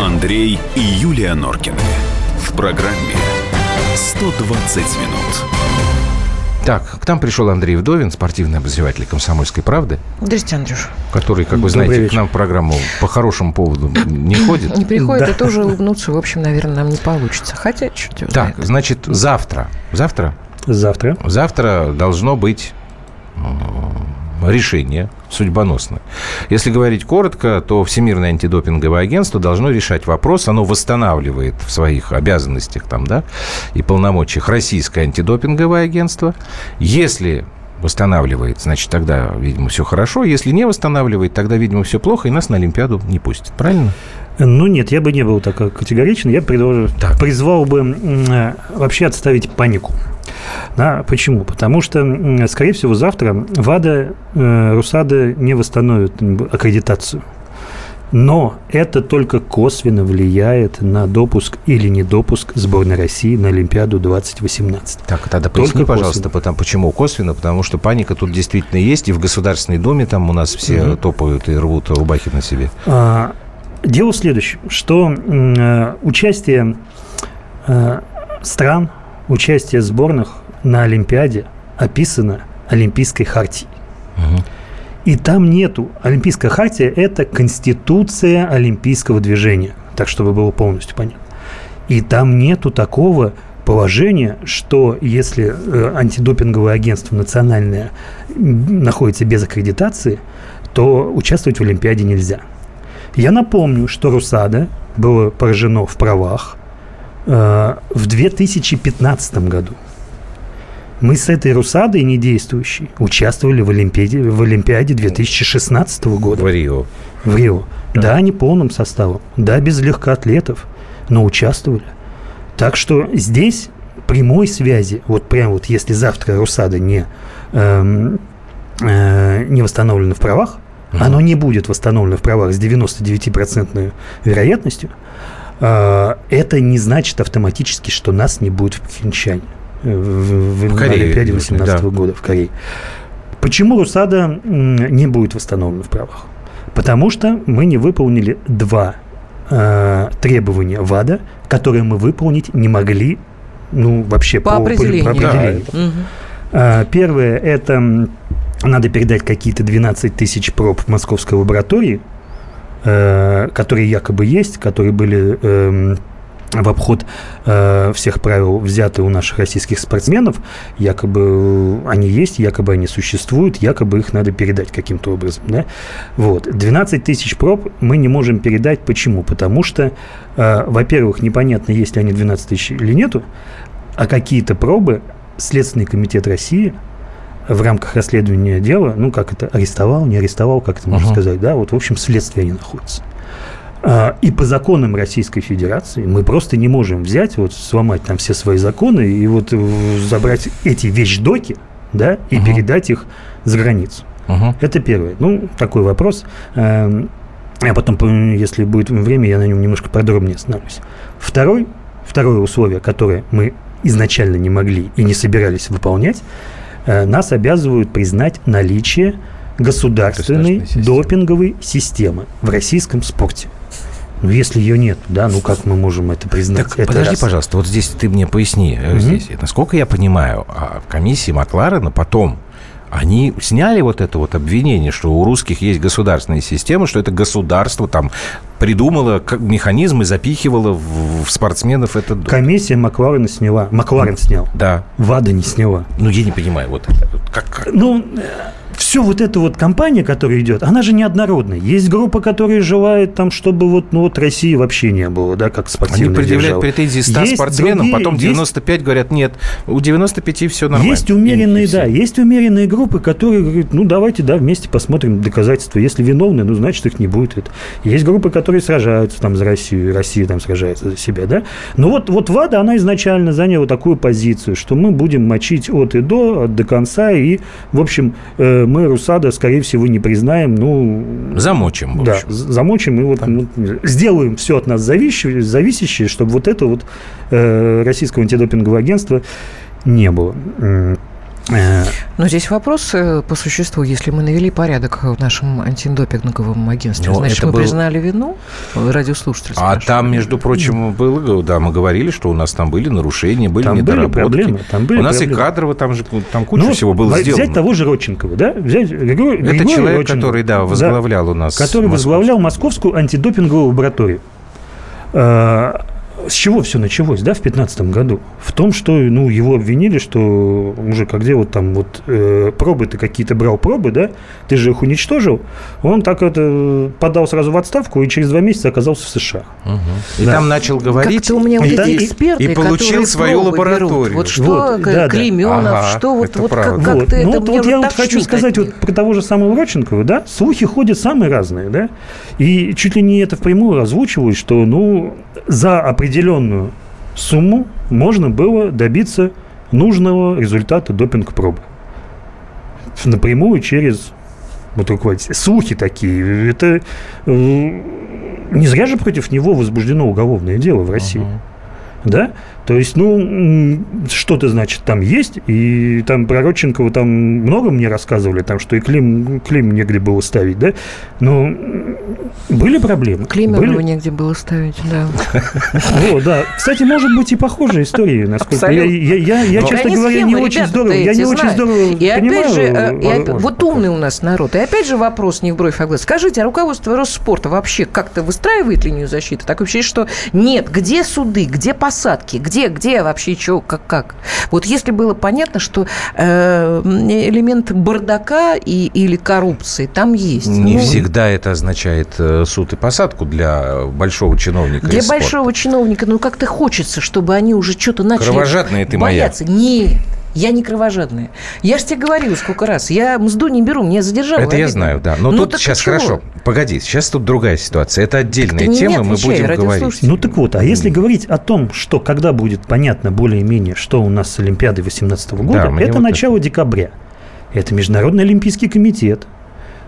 Андрей и Юлия Норкины. В программе «120 минут». Так, к нам пришел Андрей Вдовин, спортивный обозреватель «Комсомольской правды». Здравствуйте, Андрюш. Который, как вы Добрый знаете, вечер. к нам в программу по хорошему поводу не ходит. Не приходит, Да. и тоже улыбнуться, в общем, наверное, нам не получится. Хотя, чуть Так, знает. значит, завтра, завтра, Завтра. завтра должно быть э, решение судьбоносное. Если говорить коротко, то Всемирное антидопинговое агентство должно решать вопрос. Оно восстанавливает в своих обязанностях там, да, и полномочиях Российское антидопинговое агентство. Если восстанавливает, значит, тогда, видимо, все хорошо. Если не восстанавливает, тогда, видимо, все плохо, и нас на Олимпиаду не пустят. Правильно? Ну нет, я бы не был так категоричен. Я предложу, Так. призвал бы э, вообще отставить панику. Да, почему? Потому что, скорее всего, завтра ВАДА, э, РУСАДА не восстановит аккредитацию. Но это только косвенно влияет на допуск или недопуск сборной России на Олимпиаду 2018. Так, тогда Только поясни, пожалуйста, косвенно. потому, почему косвенно? Потому что паника тут действительно есть, и в Государственной Думе там у нас все Мгм. топают и рвут рубахи на себе. А, Дело в следующем, что э, участие э, стран, участие сборных на Олимпиаде описано Олимпийской хартией. И там нету. Олимпийская хартия – это конституция олимпийского движения. Так, чтобы было полностью понятно. И там нету такого положения, что если э, антидопинговое агентство национальное находится без аккредитации, то участвовать в Олимпиаде нельзя. Я напомню, что РУСАДА было поражено в правах э, в 2015 году. Мы с этой РУСАДой недействующей участвовали в Олимпиаде, в Олимпиаде 2016 года В Рио. в Рио. Да. не полным составом, да, без легкоатлетов, но участвовали. Так что здесь прямой связи, вот прям вот если завтра Русада не, эм, э, не восстановлено в правах, Мгм. оно не будет восстановлено в правах с 99% вероятностью, э, это не значит автоматически, что нас не будет в Пхенчане. э, В, в- Корее, Олимпиаде в смысле, 18 да. года в Корее. Почему Русада не будет восстановлена в правах? Потому что мы не выполнили два э, требования ВАДА, которые мы выполнить не могли, ну, вообще По определению. определению. Мгм. А, Первое – это надо передать какие-то 12 тысяч проб в московской лаборатории, э, которые якобы есть, которые были эм, в обход э, всех правил взяты у наших российских спортсменов. Якобы э, они есть, якобы они существуют, якобы их надо передать каким-то образом. Да? Вот. 12 тысяч проб мы не можем передать. Почему? Потому что, э, во-первых, непонятно, есть ли они 12 тысяч или нету, а какие-то пробы Следственный комитет России в рамках расследования дела, ну, как это, арестовал, не арестовал, как это можно Мгм. сказать, да, вот, в общем, следствие они находятся. А, И по законам Российской Федерации мы просто не можем взять, вот сломать там все свои законы и вот забрать эти вещдоки, да, и Мгм. передать их за границу. Мгм. Это первое. Ну, такой вопрос. Эм, А потом, по- если будет время, я на нем немножко подробнее остановлюсь. Второй, второе условие, которое мы изначально не могли и не собирались выполнять, нас обязывают признать наличие государственной системы. допинговой системы в российском спорте. Ну, если ее нет, да, ну как мы можем это признать? Так, Это подожди, раз. пожалуйста, вот здесь ты мне поясни. э, Мгм. Здесь, насколько я понимаю, а, в комиссии Макларена потом они сняли вот это вот обвинение, что у русских есть государственная система, что это государство там придумало как механизм и запихивало в, в спортсменов это... Комиссия Макларена сняла. Макларен снял. Да. ВАДА не сняла. Ну, я не понимаю, вот это как... как- Ну, все вот эта вот кампания, которая идет, она же неоднородная. Есть группа, которая желает там, чтобы вот, ну, вот России вообще не было, да, как Они спортивная предъявляют держава. претензии 100 Есть спортсменам, другие, потом есть- 95 говорят, нет, у 95 все нормально. Есть умеренные, да, есть умеренные группы, которые говорят, ну, давайте, да, вместе посмотрим доказательства. Если виновны, ну, значит, их не будет. Это. Есть группы, которые сражаются там за Россию, и Россия там сражается за себя, да. Но вот, вот ВАДА, она изначально заняла такую позицию, что мы будем мочить от и до, от до конца, и, в общем, э, мы Русада, скорее всего, не признаем, ну... Замочим, в Да, общем. з- замочим и вот ну, сделаем все от нас зависящее, зависящее, чтобы вот это вот э, российского антидопингового агентства не было. Э, Но здесь вопрос э, по существу. Если мы навели порядок в нашем антидопинговом агентстве, Но ну, значит, мы был... признали вину радиослушателей. А там, между прочим, было, да, мы говорили, что у нас там были нарушения, были там недоработки. Были проблемы, там были у нас проблемы. и кадрово, там же там куча ну, всего было взять сделано. Взять того же Родченкова, да? Взять Григорий, Это Григорий человек, Родченков, который, да, возглавлял да, у нас Который Московскую. возглавлял Московскую антидопинговую лабораторию. С чего все началось, да, в 2015 году? В том, что, ну, его обвинили, что, мужик, а где вот там вот э, пробы ты какие-то брал пробы, да, ты же их уничтожил. Он так это подал сразу в отставку и через два месяца оказался в США. Угу. И да. там начал говорить. Как-то у меня вот эти эксперты, и получил свою лабораторию. Берут. Вот что вот, да, Клеменов, ага, что вот, вот как, как вот. это, ну, вот, вот я вот хочу сказать вот про того же самого Родченкова, да, слухи ходят самые разные, да, и чуть ли не это впрямую озвучивают, что, ну, за определенную сумму можно было добиться нужного результата допинг-пробы. Напрямую через вот руководителя. Слухи такие. Это э, не зря же против него возбуждено уголовное дело в России. Uh-huh. Да? То есть, ну, что-то, значит, там есть, и там про Родченкова там много мне рассказывали, там, что и Клим, Клим негде было ставить, да? Но были проблемы. Климову были? негде было ставить, да. О, да. Кстати, может быть и похожая история, насколько я, я, я, я честно говоря, не очень здорово, я не очень здорово И опять же, э, вот умный у нас народ. И опять же вопрос не в бровь, а глаз. Скажите, а руководство Росспорта вообще как-то выстраивает линию защиты? Так вообще что нет, где суды, где посадки, где где, вообще, что, как, как. Вот если было понятно, что э, элемент бардака и, или коррупции там есть. Не ну, всегда это означает э, суд и посадку для большого чиновника Для большого чиновника, ну как-то хочется, чтобы они уже что-то начали Кровожадные ты бояться. моя. Нет. Я не кровожадная. Я же тебе говорила сколько раз. Я мзду не беру, мне задержало. Это обидно. я знаю, да. Но ну, тут сейчас хорошо. Погоди, сейчас тут другая ситуация. Это отдельная Ты тема, мы будем говорить. Ну так вот, а если говорить о том, что когда будет понятно более-менее, что у нас с Олимпиадой 2018 года, да, это вот начало это... декабря. Это Международный Олимпийский комитет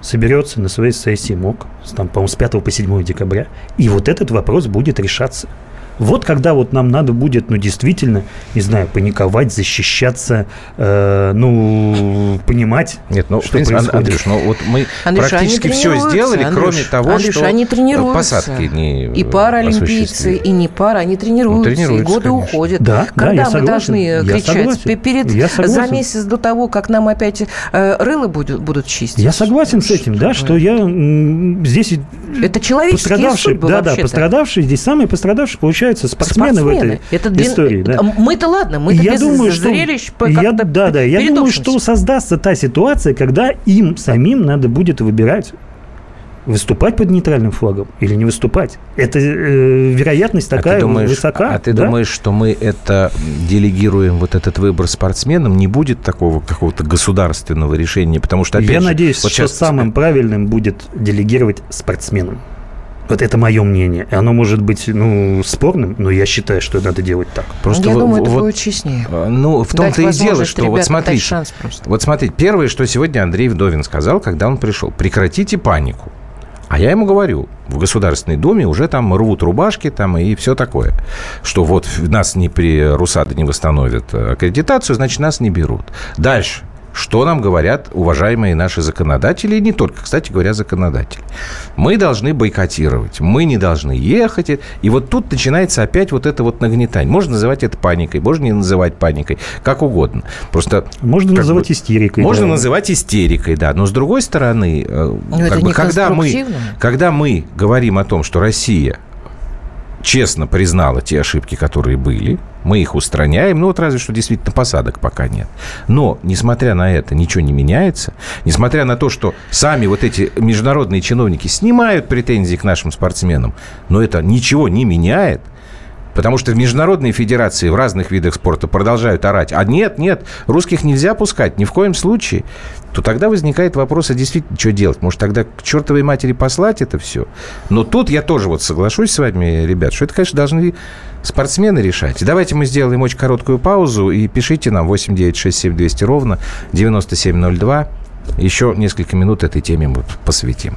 соберется на своей сессии МОК, там, по-моему, с 5 по 7 декабря, и вот этот вопрос будет решаться. Вот когда вот нам надо будет, ну, действительно, не знаю, паниковать, защищаться, э, ну, понимать, Нет, ну, что в принципе, происходит. Андрюш, ну, вот мы Андрюш, практически все сделали, Андрюш, кроме того, Андрюш, что они тренируются. посадки не И паралимпийцы, и не пара, они тренируются, ну, тренируются и годы конечно. уходят. Да, когда да, мы должны я кричать? Согласен. Перед, я за месяц до того, как нам опять э, рыло будут, будут чистить? Я согласен с этим, да, что я здесь... Это человеческие судьбы, Да, да, пострадавшие, здесь самые пострадавшие, получается, спортсмены, спортсмены в этой это для... истории. Да. Мы-то ладно, мы-то я без думаю, зрелищ что... я, Да, да, я думаю, что создастся та ситуация, когда им самим надо будет выбирать выступать под нейтральным флагом или не выступать. Это э, вероятность а такая а думаешь, высока. А ты да? думаешь, что мы это делегируем, вот этот выбор спортсменам, не будет такого какого-то государственного решения? Потому что, опять Я же, надеюсь, вот что сейчас... самым правильным будет делегировать спортсменам. Вот это мое мнение. И оно может быть, ну, спорным, но я считаю, что надо делать так. Просто я вот, думаю, это вот, будет честнее. А, ну, в том-то и дело, что вот смотрите, вот смотрите, первое, что сегодня Андрей Вдовин сказал, когда он пришел, прекратите панику. А я ему говорю, в Государственной Думе уже там рвут рубашки там и все такое. Что вот нас не при Русада не восстановят аккредитацию, значит, нас не берут. Дальше что нам говорят уважаемые наши законодатели, и не только, кстати говоря, законодатели. Мы должны бойкотировать, мы не должны ехать. И вот тут начинается опять вот это вот нагнетание. Можно называть это паникой, можно не называть паникой, как угодно. Просто можно называть бы, истерикой. Можно да. называть истерикой, да. Но с другой стороны, э, Но как бы, когда, мы, когда мы говорим о том, что Россия честно признала те ошибки, которые были, мы их устраняем, ну вот разве что действительно посадок пока нет. Но, несмотря на это, ничего не меняется. Несмотря на то, что сами вот эти международные чиновники снимают претензии к нашим спортсменам, но это ничего не меняет. Потому что международные федерации в разных видах спорта продолжают орать. А нет, нет, русских нельзя пускать ни в коем случае. То тогда возникает вопрос, а действительно, что делать? Может, тогда к чертовой матери послать это все? Но тут я тоже вот соглашусь с вами, ребят, что это, конечно, должны спортсмены решать. Давайте мы сделаем очень короткую паузу и пишите нам 8 9 6 7 200 ровно 9702. Еще несколько минут этой теме мы посвятим.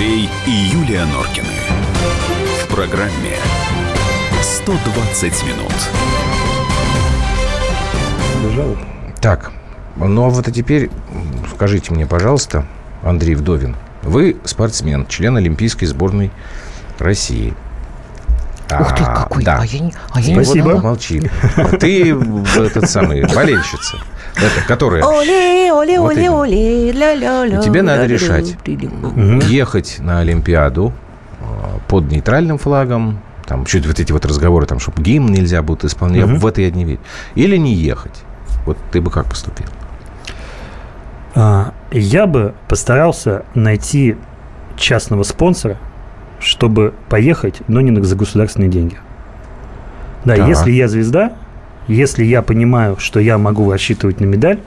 Андрей и Юлия Норкины. В программе 120 минут. Так, ну а вот а теперь скажите мне, пожалуйста, Андрей Вдовин, вы спортсмен, член Олимпийской сборной России. Ух ты, какой! Да. А я не, а я не Спасибо. знала. Молчи. Ты этот самый болельщица, это, которая Оле, оле, Вот оле, оле, ля-ля-ля. И тебе надо решать. ехать на Олимпиаду э, под нейтральным флагом, там чуть вот эти вот разговоры, там, чтобы гимн нельзя будет исполнять, я Мгм. в это я не верю. Или не ехать. Вот ты бы как поступил? А, Я бы постарался найти частного спонсора, чтобы поехать, но не на- за государственные деньги. Да, Так. если я звезда, если я понимаю, что я могу рассчитывать на медаль,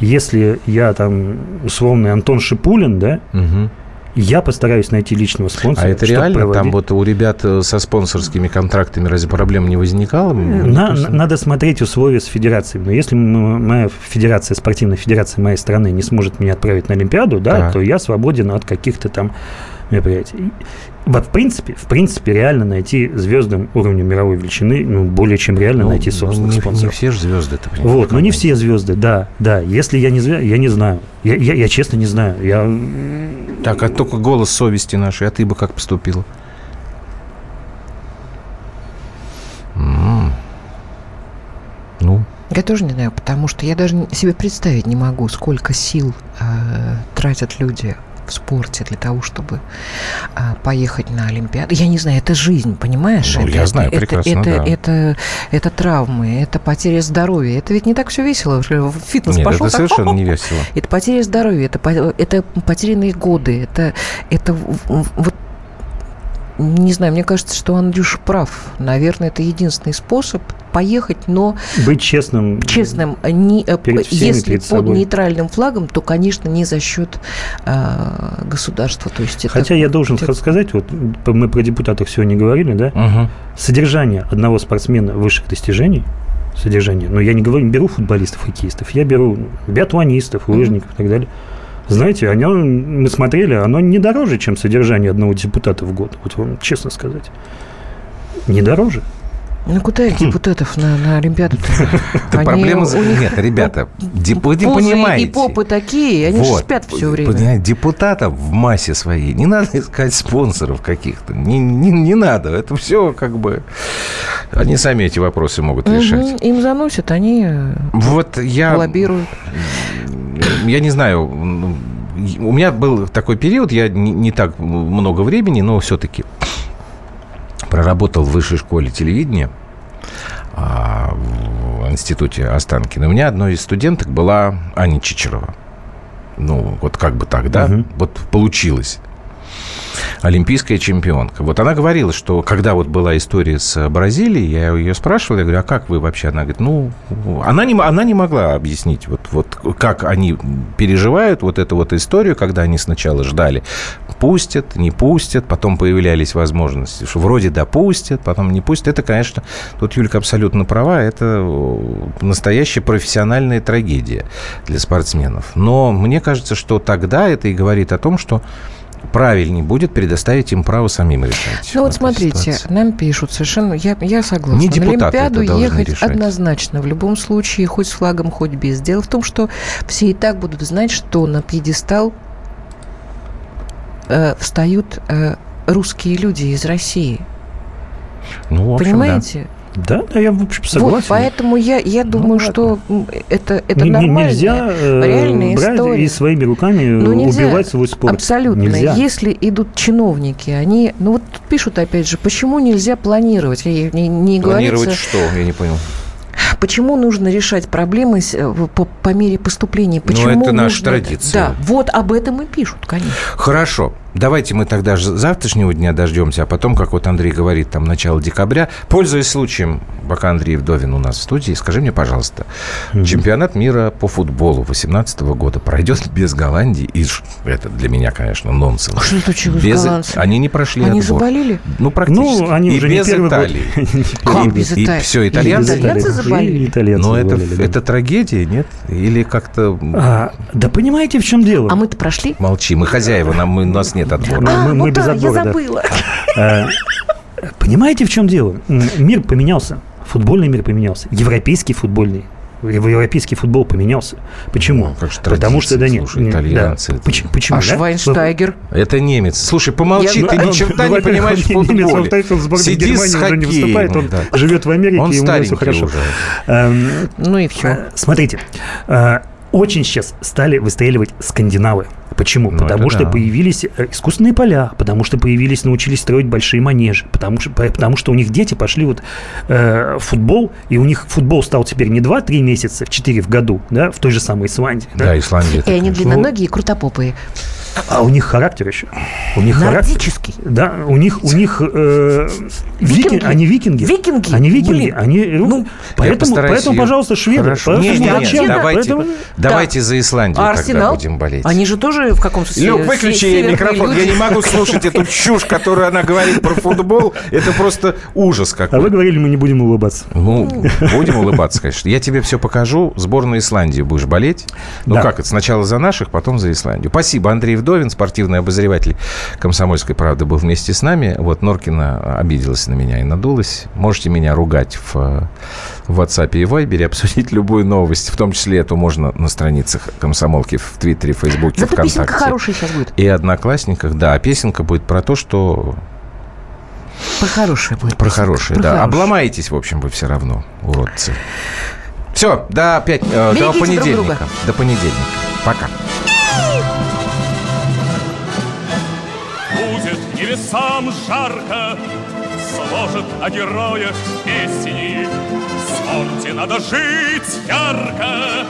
если я там условный Антон Шипулин, да, Мгм. я постараюсь найти личного спонсора. А это реально? Там проводить. вот у ребят э, со спонсорскими контрактами разве проблем не возникало? Мне На- надо смотреть условия с федерацией. Но если моя федерация, спортивная федерация моей страны не сможет меня отправить на Олимпиаду, да, Так. то я свободен от каких-то там мероприятий. Вот, в принципе, в принципе, реально найти звездам уровня мировой величины, ну, более чем реально ну, найти ну, собственных не, не спонсоров. все же звезды. это Вот, но не все звезды, да, да. Если я не звезда, я не знаю. Я, я, я честно не знаю. Я, Так, а только голос совести нашей, а ты бы как поступила? М. Ну, Я тоже не знаю, потому что я даже себе представить не могу, сколько сил э, тратят люди в спорте для того, чтобы э, поехать на Олимпиаду. Я не знаю, это жизнь, понимаешь? Ну, это, я знаю это, прекрасно, это, да. это, это травмы, это потеря здоровья. Это ведь не так все весело. В фитнес нет, пошел, это так, совершенно не весело. Это потеря здоровья, это, это потерянные годы, это, это вот не знаю, мне кажется, что Андрюша прав. Наверное, это единственный способ поехать, но быть честным. честным, не, э, Перед всеми, если перед под собой. нейтральным флагом, то, конечно, не за счет э, государства. То есть это- Хотя я должен это- сказать, вот мы про депутатов сегодня говорили, да, Мгм. содержание одного спортсмена высших достижений, содержание, но я не говорю, не беру футболистов, хоккеистов, я беру биатлонистов, лыжников и так далее. Знаете, оно, мы смотрели, оно не дороже, чем содержание одного депутата в год. Вот вам честно сказать. Не дороже. Ну, куда их депутатов на, на Олимпиаду-то? Они- проблема... у них Нет, ребята, деп- вы не понимаете. и попы такие, они же спят все время. Понимаете, депутатов в массе своей не надо искать спонсоров каких-то. Не, не, не надо. Это все как бы... Они сами эти вопросы могут решать. Им заносят, они э, Вот я... лоббируют. Я не знаю, у меня был такой период, я не, не так много времени, но все-таки проработал в высшей школе телевидения а, в институте Останкина. У меня одной из студенток была Аня Чичерова. Ну, вот как бы так, да? Мгм. Вот получилось. Олимпийская чемпионка. Вот она говорила, что когда вот была история с Бразилией, я ее спрашивал, я говорю, а как вы вообще? Она говорит, ну, она не, она не могла объяснить, вот, вот как они переживают вот эту вот историю, когда они сначала ждали, пустят, не пустят, потом появлялись возможности, что вроде допустят, потом не пустят. Это, конечно, тут Юлька абсолютно права, это э, настоящая профессиональная трагедия для спортсменов. Но мне кажется, что тогда это и говорит о том, что правильнее будет предоставить им право самим решать. Ну вот смотрите, ситуации. нам пишут совершенно, я, я согласна. Не На Олимпиаду ехать решать. однозначно, в любом случае, хоть с флагом, хоть без. Дело в том, что все и так будут знать, что на пьедестал э, встают э, русские люди из России. Ну, в общем, Понимаете? Да, да, я, в общем, согласен. Вот, поэтому я, я думаю, ладно. что это, это нормально. Нельзя э, реальная брать история. и своими руками Ну, нельзя. убивать свой спорт. Абсолютно. Нельзя. Если идут чиновники, они, ну вот тут пишут опять же, почему нельзя планировать? Не, не да. Планировать говорится, что? Я не понял. Почему нужно решать проблемы э, по, по мере поступления? Ну, Почему это наша нужно- традиция. Да, вот об этом и пишут, конечно. Хорошо. Давайте мы тогда же завтрашнего дня дождемся, а потом, как вот Андрей говорит, там начало декабря. Пользуясь случаем, пока Андрей Вдовин у нас в студии, скажи мне, пожалуйста, mm-hmm. чемпионат мира по футболу 2018 года пройдет без Голландии? И это для меня, конечно, нонсенс. А что случилось без... с голландцами? Они не прошли Они отбор. заболели? Ну, практически. Ну, они и уже без не Италии. Как без И Италии? все, итальянцы? Итальянцы заболели? Итальянцы Но это, заболели, да. это трагедия, нет? Или как-то... А, да понимаете, в чем дело? А мы-то прошли? Молчи, мы хозяева, нам, мы, у нас нет отбора. Мы- а, мы- ну мы без да, отбора, я да. забыла. А, Понимаете, в чем дело? Мир поменялся. Футбольный мир поменялся. Европейский футбольный. Ев- Европейский футбол поменялся. Почему? Ну, как же Потому что, да нет. слушай, нет, да. итальянцы это- Поч- Почему? А да? Швайнштайгер? Это немец. Слушай, помолчи, Я- ты Ну, ни черта ну, не понимаешь в немец, футболе. он в сборной Сиди Германии с уже не выступает, он да. живет в Америке, Он и у него все хорошо. уже. Эм, Ну и все. Э, Смотрите, э, очень сейчас стали выстреливать скандинавы. Почему? Ну, потому что да. появились э, искусственные поля, потому что появились, научились строить большие манежи, потому что, по- потому что у них дети пошли вот э, в футбол, и у них футбол стал теперь не 2-3 месяца, 4 в году, да, в той же самой Исландии. да, Да, Исландия. И они длинноногие и крутопопые. А у них характер еще. У них характер. Нордический. Да, у них, у них э, Викинги. вики- они викинги. Викинги? Они викинги. Блин. Они, Ну, поэтому, поэтому, её- пожалуйста, шведы. Хорошо. поэтому Не, не, не, молчи, давайте, поэтому- давайте за Исландию А тогда Арсенал? будем болеть. Они же тоже в каком-то смысле Люк, выключи ей микрофон. люди. Я не могу слушать эту чушь, которую она говорит про футбол. Это просто ужас А вы какой. говорили, мы не будем улыбаться. Ну, будем улыбаться, конечно. Я тебе все покажу. Сборную Исландии будешь болеть. Ну Да. как это? Сначала за наших, потом за Исландию. Спасибо. Андрей Вдовин, спортивный обозреватель «Комсомольской правды», был вместе с нами. Вот Норкина обиделась на меня и надулась. Можете меня ругать в, э, в WhatsApp и Viber, обсудить любую новость. В том числе эту можно на страницах «Комсомолки» в Твиттере, Фейсбуке, Зато ВКонтакте. песенка хорошая сейчас будет. И одноклассниках, да. А песенка будет про то, что... Про хорошее будет. Про хорошее, Про да. хорошее. Обломаетесь, в общем, вы все равно, уродцы. Все, до, опять, э, до Берегите друг понедельника. друга. До понедельника. Пока. Небесам жарко, Сложат о героях песни. Вспомните, надо жить ярко,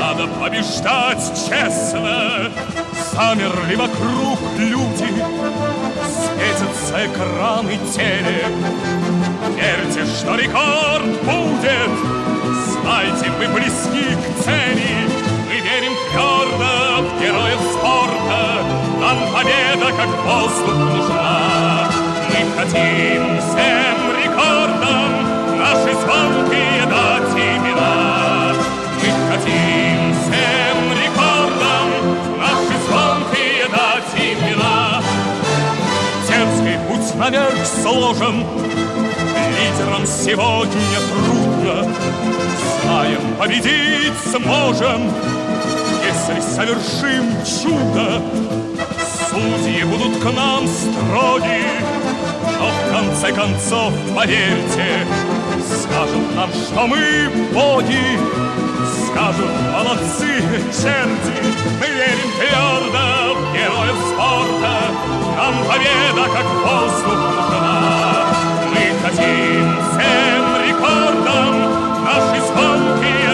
Надо побеждать честно. Замерли вокруг люди, Светятся экраны телек. Верьте, что рекорд будет, Знайте, мы близки к цели. Нам победа, как воздух, нужна. Мы хотим всем рекордам Наши звонкие дать имена. Мы хотим всем рекордам Наши звонкие дать имена. Дерзкий путь наверх сложен, Лидерам сегодня трудно, Знаем, победить сможем, Если совершим чудо. Судьи будут к нам строги, Но в конце концов, поверьте, Скажут нам, что мы боги, Скажут, молодцы, черти, Мы верим твердо в героев спорта, Нам победа, как воздух, нужна. Мы хотим всем рекордам Наши звонкие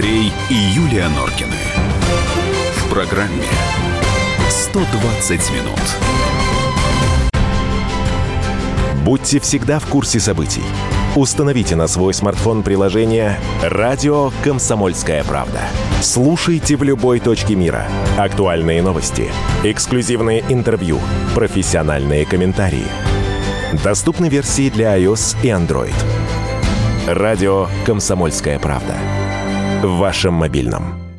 Андрей и Юлия Норкины. В программе 120 минут. Будьте всегда в курсе событий. Установите на свой смартфон приложение «Радио Комсомольская правда». Слушайте в любой точке мира. Актуальные новости, эксклюзивные интервью, профессиональные комментарии. Доступны версии для iOS и Android. «Радио Комсомольская правда». В вашем мобильном.